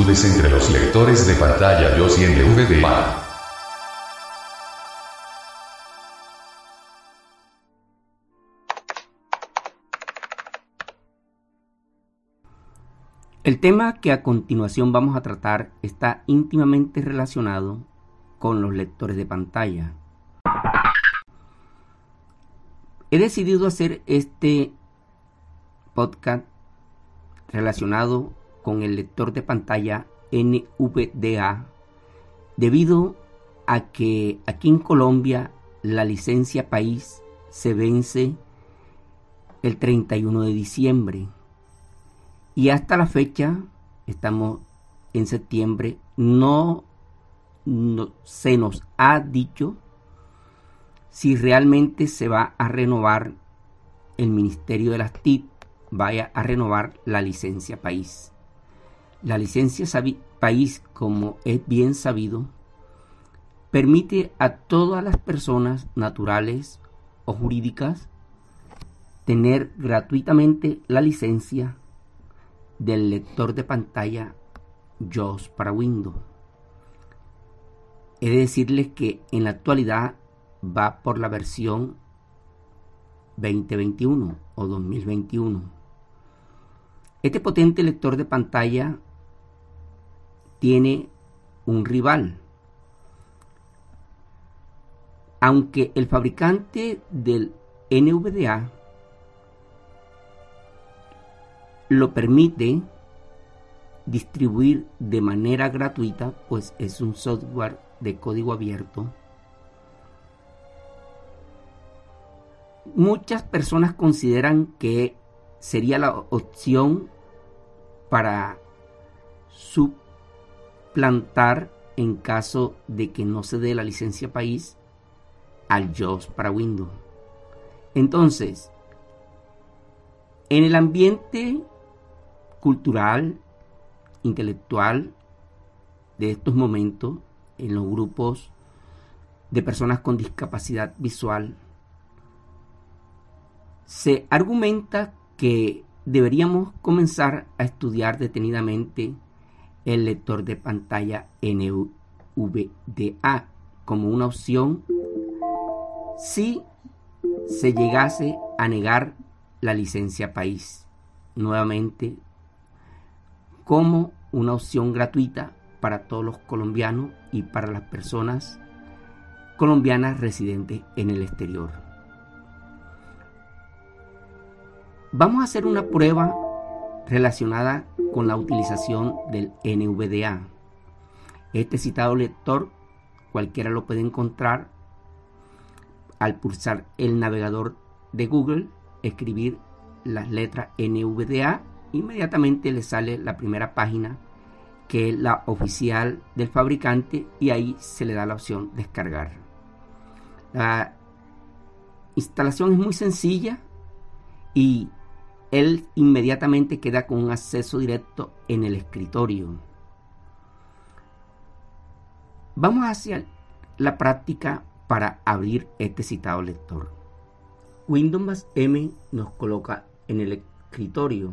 Entre los lectores de pantalla YOS y NVDA. El tema que a continuación vamos a tratar está íntimamente relacionado con los lectores de pantalla. He decidido hacer este podcast relacionado con el lector de pantalla NVDA debido a que aquí en Colombia la licencia país se vence el 31 de diciembre y hasta la fecha, estamos en septiembre, no, se nos ha dicho si realmente se va a renovar el Ministerio de las TIC, vaya a renovar la licencia país. La licencia país, como es bien sabido, permite a todas las personas naturales o jurídicas tener gratuitamente la licencia del lector de pantalla JAWS para Windows. He de decirles que en la actualidad va por la versión 2021 o 2021. Este potente lector de pantalla tiene un rival. Aunque el fabricante del NVDA lo permite distribuir de manera gratuita, pues es un software de código abierto. Muchas personas consideran que sería la opción para suplantar en caso de que no se dé la licencia país al JAWS para Windows. Entonces, en el ambiente cultural, intelectual de estos momentos en los grupos de personas con discapacidad visual, se argumenta que deberíamos comenzar a estudiar detenidamente el lector de pantalla NVDA como una opción si se llegase a negar la licencia país. Nuevamente como una opción gratuita para todos los colombianos y para las personas colombianas residentes en el exterior. Vamos a hacer una prueba relacionada con la utilización del NVDA. Este citado lector cualquiera lo puede encontrar al pulsar el navegador de Google, escribir las letras NVDA, inmediatamente le sale la primera página que es la oficial del fabricante y ahí se le da la opción descargar. La instalación es muy sencilla y él inmediatamente queda con un acceso directo en el escritorio. Vamos hacia la práctica para abrir este citado lector. Windows M nos coloca en el escritorio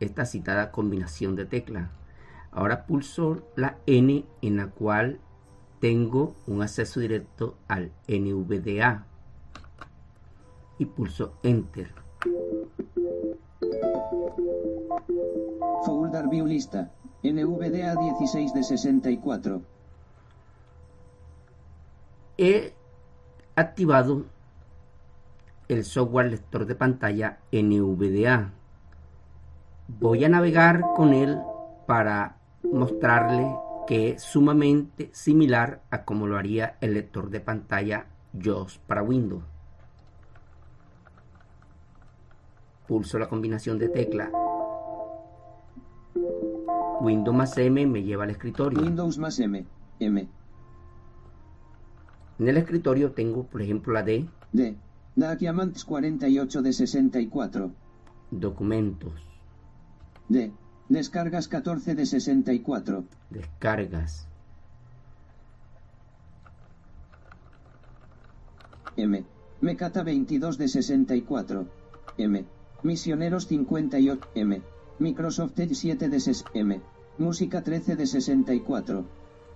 esta citada combinación de teclas. Ahora pulso la N en la cual tengo un acceso directo al NVDA y pulso Enter. View lista. NVDA 16 de 64. He activado el software lector de pantalla NVDA. Voy a navegar con él para mostrarle que es sumamente similar a como lo haría el lector de pantalla JAWS para Windows. Pulso la combinación de tecla Windows más M me lleva al escritorio. Windows más M. M. En el escritorio tengo, por ejemplo, la D. D. Documents 48 de 64. Documentos. D. Descargas 14 de 64. Descargas. M. Mecata 22 de 64. M. Misioneros 58. M. Microsoft Edge 7 de 6. M. Música 13 de 64.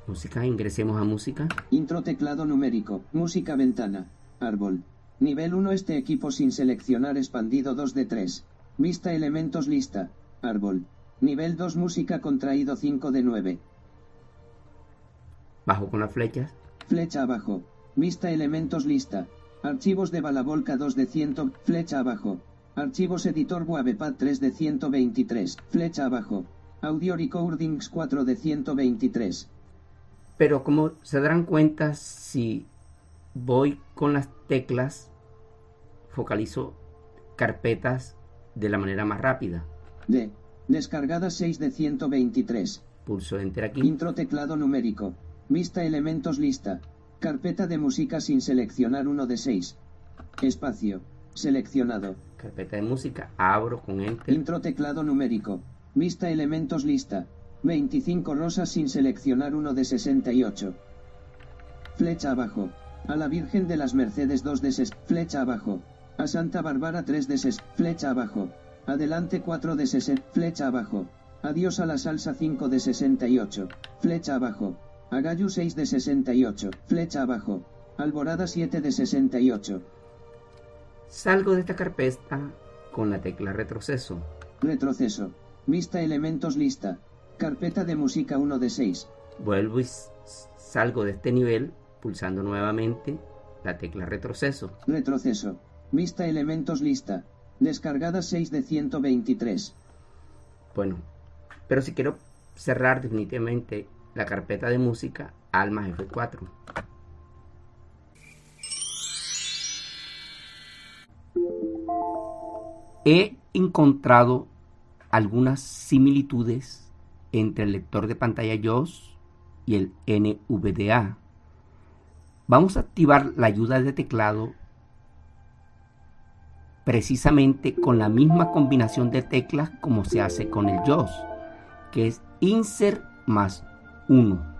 Música, ingresemos a música. Intro teclado numérico. Música ventana. Árbol. Nivel 1 este equipo sin seleccionar expandido 2 de 3. Vista elementos lista. Árbol. Nivel 2 música contraído 5 de 9. Bajo con las flechas. Flecha abajo. Vista elementos lista. Archivos de Balabolca 2 de 100. Flecha abajo. Archivos editor Wavepad 3 de 123. Flecha abajo. Audio Recordings 4 de 123. Pero como se darán cuenta, si voy con las teclas, focalizo carpetas de la manera más rápida. D. Descargadas 6 de 123. Pulso Enter aquí. Intro teclado numérico. Vista elementos lista. Carpeta de música sin seleccionar 1 de 6. Espacio. Seleccionado. Carpeta de música. Abro con Enter. Intro teclado numérico. Vista elementos lista. 25 rosas sin seleccionar 1 de 68. Flecha abajo. A la Virgen de las Mercedes 2 de 6. Flecha abajo. A Santa Bárbara 3 de 6. Flecha abajo. Adelante 4 de 60. Flecha abajo. Adiós a la salsa 5 de 68. Flecha abajo. A Gallo 6 de 68. Flecha abajo. Alborada 7 de 68. Salgo de esta carpeta con la tecla retroceso. Retroceso. Vista elementos lista. Carpeta de música 1 de 6. Vuelvo y salgo de este nivel pulsando nuevamente la tecla retroceso. Retroceso. Vista elementos lista. Descargada 6 de 123. Bueno, pero si quiero cerrar definitivamente la carpeta de música, Alma F4. He encontrado algunas similitudes entre el lector de pantalla JAWS y el NVDA. Vamos a activar la ayuda de teclado precisamente con la misma combinación de teclas como se hace con el JAWS, que es insert más 1.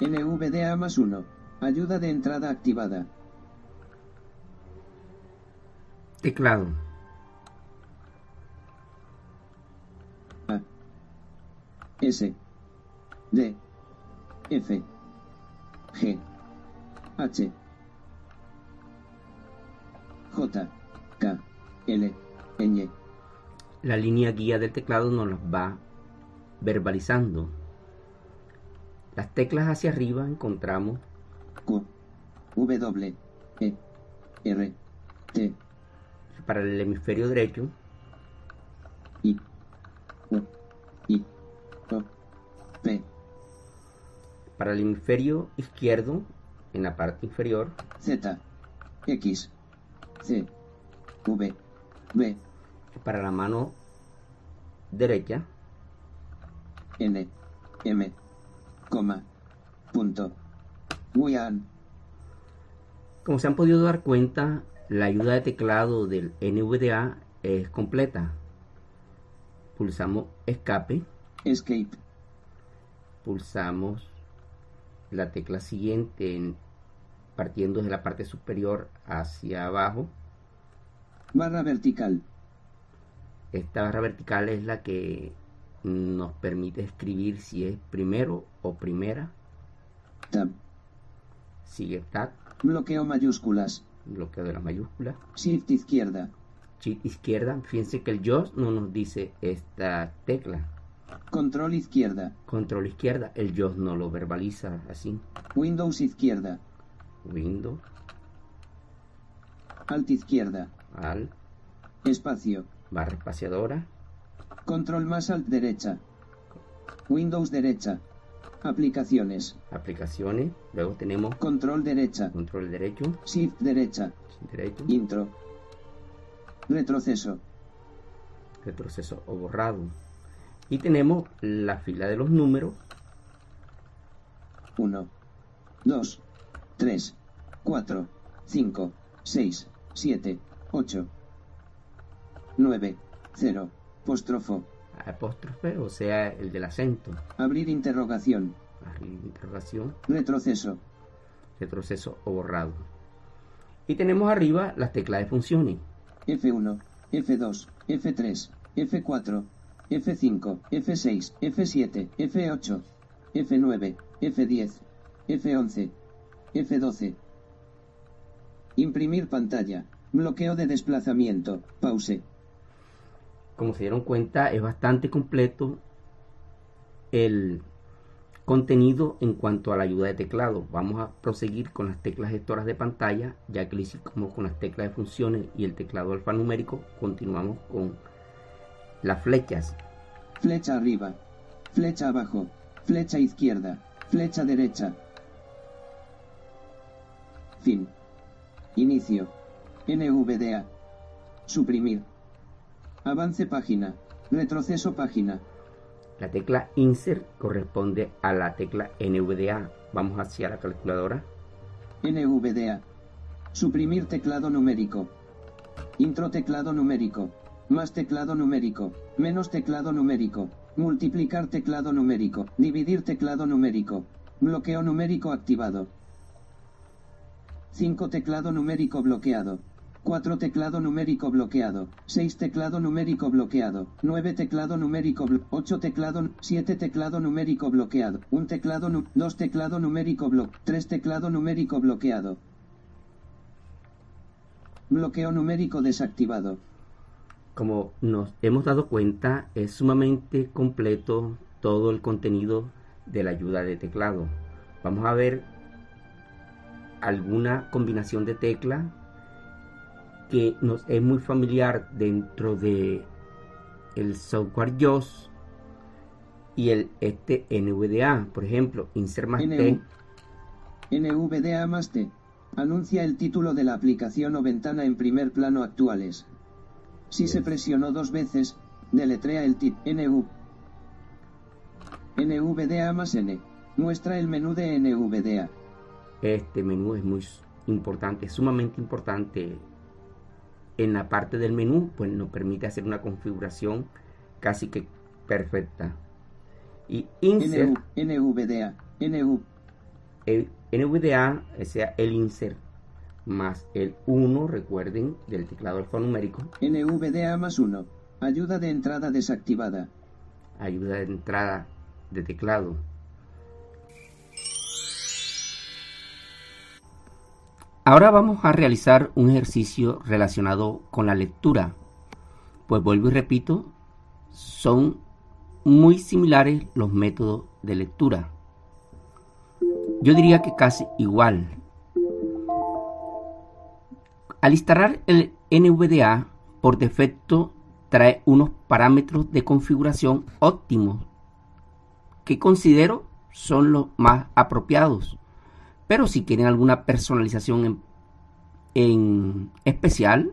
NVDA más 1. Ayuda de entrada activada. Teclado. A. S. D. F. G. H. J. K. L. Ñ. La línea guía del teclado nos las va verbalizando. Las teclas hacia arriba encontramos Q. W. E. R. T. para el hemisferio derecho, I. U. I. O. P. Para el hemisferio izquierdo, en la parte inferior, Z, X, C, V, B, para la mano derecha, N, M, coma, punto, Guian, Como se han podido dar cuenta, la ayuda de teclado del NVDA es completa. Pulsamos escape, Escape, pulsamos la tecla siguiente en- partiendo de la parte superior hacia abajo. barra vertical, Esta barra vertical es la que nos permite escribir si es primero o primera. Tab, Sigue Tab, bloqueo mayúsculas, bloqueo de las mayúsculas. Shift izquierda, Shift izquierda, fíjense que el JOS no nos dice esta tecla. control izquierda, Control izquierda, el JOS no lo verbaliza así. Windows izquierda, Windows, Alt izquierda, Alt, espacio, barra espaciadora, control más alt derecha, Windows derecha, aplicaciones, aplicaciones. Luego tenemos control derecha, control derecho, Shift derecha, derecho, intro, retroceso, retroceso o borrado. Y tenemos la fila de los números. 1, 2, 3, 4, 5, 6, 7, 8, 9, 0, apóstrofo, apóstrofe, o sea, el del acento. abrir interrogación, Arriba, interrogación, retroceso, retroceso o borrado. Y tenemos arriba las teclas de funciones. F1, F2, F3, F4, F5, F6, F7, F8, F9, F10, F11, F12. Imprimir pantalla. Bloqueo de desplazamiento. Pause. Como se dieron cuenta, es bastante completo el contenido en cuanto a la ayuda de teclado. Vamos a proseguir con las teclas gestoras de pantalla, ya que lo hicimos con las teclas de funciones y el teclado alfanumérico. Continuamos con las flechas. Flecha arriba. Flecha abajo. Flecha izquierda. Flecha derecha. Fin. Inicio. NVDA. Suprimir. Avance página. Retroceso página. La tecla Insert corresponde a la tecla NVDA. Vamos hacia la calculadora. NVDA. Suprimir teclado numérico. Intro teclado numérico. Más teclado numérico. Menos teclado numérico. Multiplicar teclado numérico. Dividir teclado numérico. Bloqueo numérico activado. 5 teclado numérico bloqueado. 4 teclado numérico bloqueado. 6 teclado numérico bloqueado. 9 teclado numérico 8 teclado 7 teclado numérico bloqueado. 1 teclado 2 teclado numérico blo 3 teclado numérico bloqueado. Bloqueo numérico desactivado. Como nos hemos dado cuenta, es sumamente completo todo el contenido de la ayuda de teclado. Vamos a ver alguna combinación de tecla que nos es muy familiar dentro de el software JOS y el este NVDA, por ejemplo, insert más T, NVDA más T. Anuncia el título de la aplicación o ventana en primer plano actuales. Si se presionó dos veces, deletrea el tip NV. NVDA más N. Muestra el menú de NVDA. este menú es muy importante, es sumamente importante. En la parte del menú, pues nos permite hacer una configuración casi que perfecta. Y insert NV, NVDA. NV. el NVDA, o sea, el insert más el 1, recuerden, del teclado alfanumérico, NVDA más 1. Ayuda de entrada desactivada. ayuda de entrada de teclado. Ahora vamos a realizar un ejercicio relacionado con la lectura. Pues vuelvo y repito, son muy similares los métodos de lectura. Yo diría que casi igual. Al instalar el NVDA, por defecto trae unos parámetros de configuración óptimos que considero son los más apropiados. Pero si quieren alguna personalización en, especial,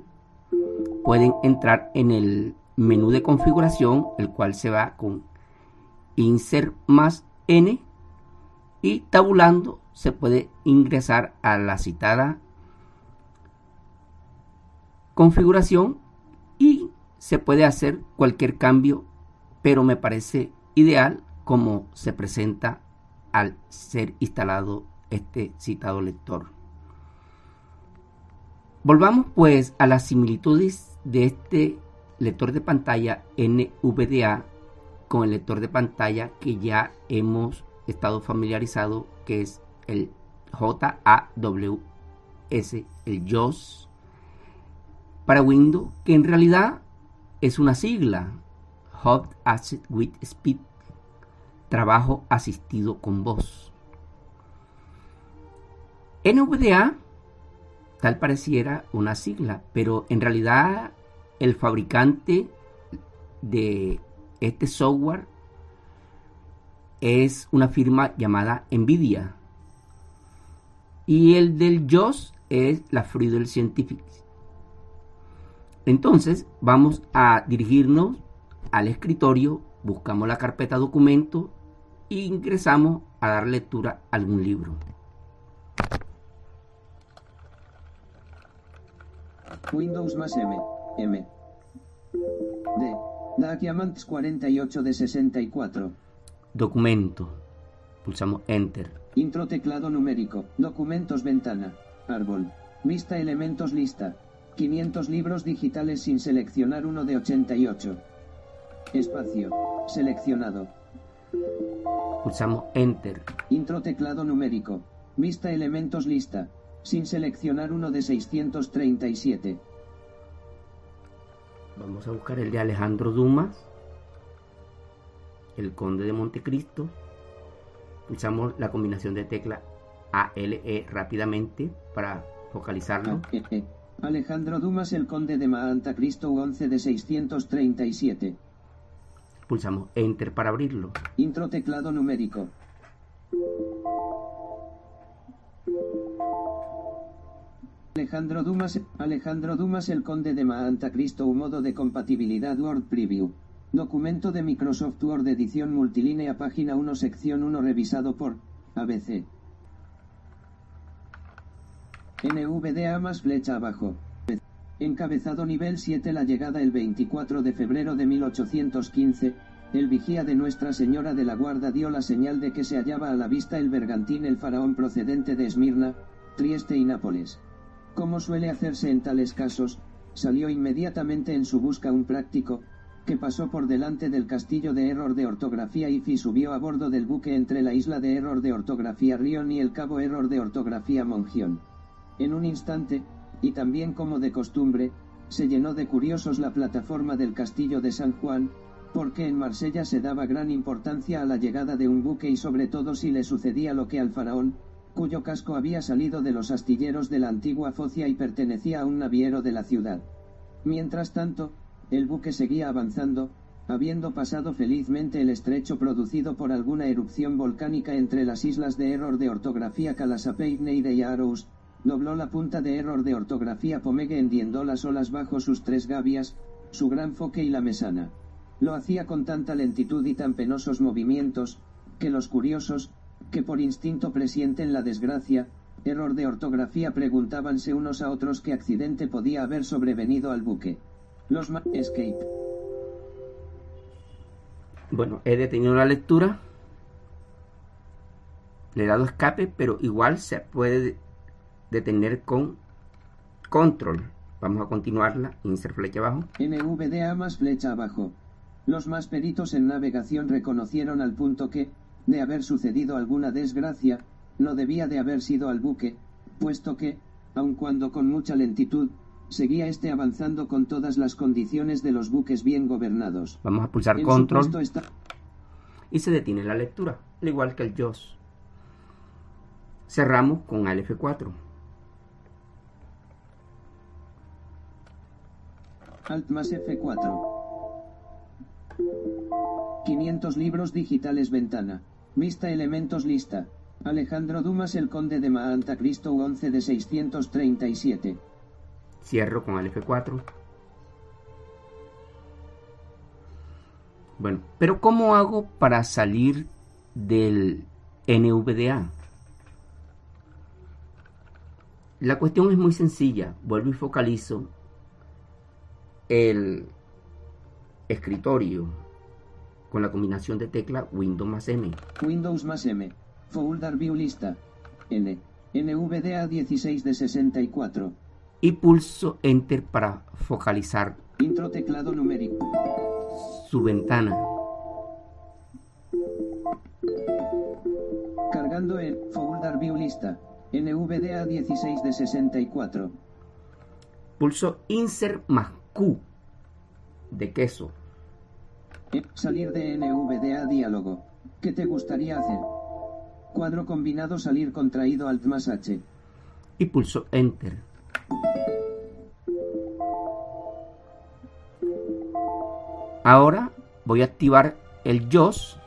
pueden entrar en el menú de configuración, el cual se va con insert más n y tabulando se puede ingresar a la citada configuración y se puede hacer cualquier cambio, pero me parece ideal como se presenta al ser instalado este citado lector. Volvamos pues a las similitudes de este lector de pantalla NVDA con el lector de pantalla que ya hemos estado familiarizado que es el JAWS, el JOS para Windows, que en realidad es una sigla, Hot Asset with Speed, trabajo asistido con voz. NVDA tal pareciera una sigla, pero en realidad el fabricante de este software es una firma llamada Nvidia. Y el del JOS es la Friedel Scientific. Entonces vamos a dirigirnos al escritorio, buscamos la carpeta documento e ingresamos a dar lectura a algún libro. Windows más M, M, D, Documents 48 de 64. Documento. Pulsamos Enter. Intro teclado numérico, documentos ventana, árbol, vista elementos lista, 500 libros digitales sin seleccionar uno de 88. Espacio, seleccionado. Pulsamos Enter. Intro teclado numérico, vista elementos lista, sin seleccionar uno de 637. Vamos a buscar el de Alejandro Dumas, el conde de Montecristo. Pulsamos la combinación de tecla ALE rápidamente para focalizarlo. Alejandro Dumas, el conde de Montecristo 11 de 637. Pulsamos Enter para abrirlo. Intro teclado numérico. Alejandro Dumas, Alejandro Dumas el conde de Maanta Cristo un modo de compatibilidad Word Preview. Documento de Microsoft Word edición multilínea página 1 sección 1 revisado por ABC. NVDA más flecha abajo. Encabezado nivel 7 La llegada el 24 de febrero de 1815, el vigía de Nuestra Señora de la Guarda dio la señal de que se hallaba a la vista el bergantín el faraón procedente de Esmirna, Trieste y Nápoles. Como suele hacerse en tales casos, salió inmediatamente en su busca un práctico, que pasó por delante del castillo de error de ortografía y subió a bordo del buque entre la isla de error de ortografía Rion y el cabo error de ortografía Mongión. En un instante, y también como de costumbre, se llenó de curiosos la plataforma del castillo de San Juan, porque en Marsella se daba gran importancia a la llegada de un buque y sobre todo si le sucedía lo que al faraón, cuyo casco había salido de los astilleros de la antigua Focia y pertenecía a un naviero de la ciudad. Mientras tanto, el buque seguía avanzando, habiendo pasado felizmente el estrecho producido por alguna erupción volcánica entre las islas de error de ortografía Calasapeine y de Yarous, dobló la punta de error de ortografía Pomegue hendiendo las olas bajo sus tres gavias, su gran foque y la mesana. Lo hacía con tanta lentitud y tan penosos movimientos, que los curiosos, que por instinto presienten la desgracia, error de ortografía preguntábanse unos a otros qué accidente podía haber sobrevenido al buque. Los ma escape. Bueno, he detenido la lectura. Le he dado escape, pero igual se puede detener con control. Vamos a continuarla. Insert flecha abajo. NVDA más flecha abajo. Los más peritos en navegación reconocieron al punto que, de haber sucedido alguna desgracia, no debía de haber sido al buque, puesto que, aun cuando con mucha lentitud, seguía este avanzando con todas las condiciones de los buques bien gobernados. Vamos a pulsar control y se detiene la lectura, al igual que el JOS. Cerramos con al F4. Alt más F4. 500 libros digitales ventana. Vista elementos lista. Alejandro Dumas el conde de Maanta Cristo 11 de 637. Cierro con el F4. Bueno, pero ¿cómo hago para salir del NVDA? La cuestión es muy sencilla. Vuelvo y focalizo el escritorio con la combinación de tecla Windows más M. Windows más M. Folder View lista. N. NVDA 16 de 64. Y pulso Enter para focalizar Intro teclado numérico. su ventana. Cargando en Folder View lista. NVDA 16 de 64. Pulso Insert más Q de queso. Salir de NVDA diálogo. ¿Qué te gustaría hacer? Cuadro combinado salir contraído Alt más H. y pulso Enter. Ahora voy a activar el JOS,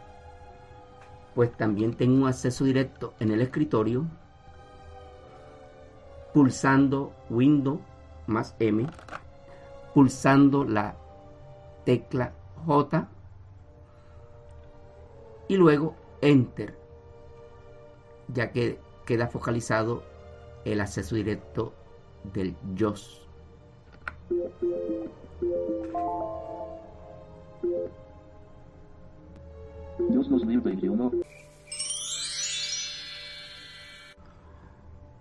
pues también tengo un acceso directo en el escritorio, pulsando Windows más M, pulsando la tecla J y luego Enter, ya que queda focalizado el acceso directo del JOS. Dios 2021.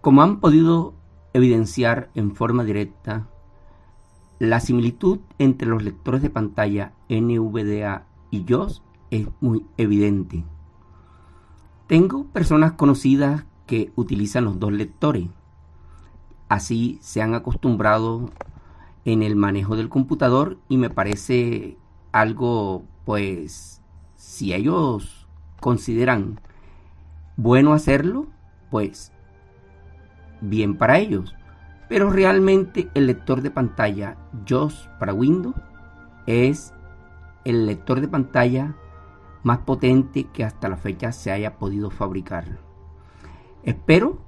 Como han podido evidenciar en forma directa, la similitud entre los lectores de pantalla NVDA y JOS es muy evidente. Tengo personas conocidas que utilizan los dos lectores. Así se han acostumbrado en el manejo del computador y me parece algo, pues, si ellos consideran bueno hacerlo, pues bien para ellos. Pero realmente el lector de pantalla JOS para Windows es el lector de pantalla más potente que hasta la fecha se haya podido fabricar. Espero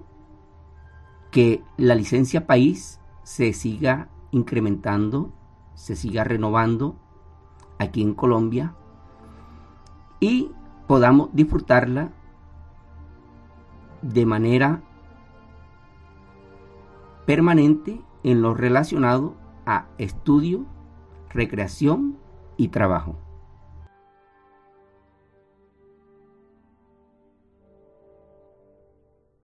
que la licencia país se siga incrementando, se siga renovando aquí en Colombia y podamos disfrutarla de manera permanente en lo relacionado a estudio, recreación y trabajo.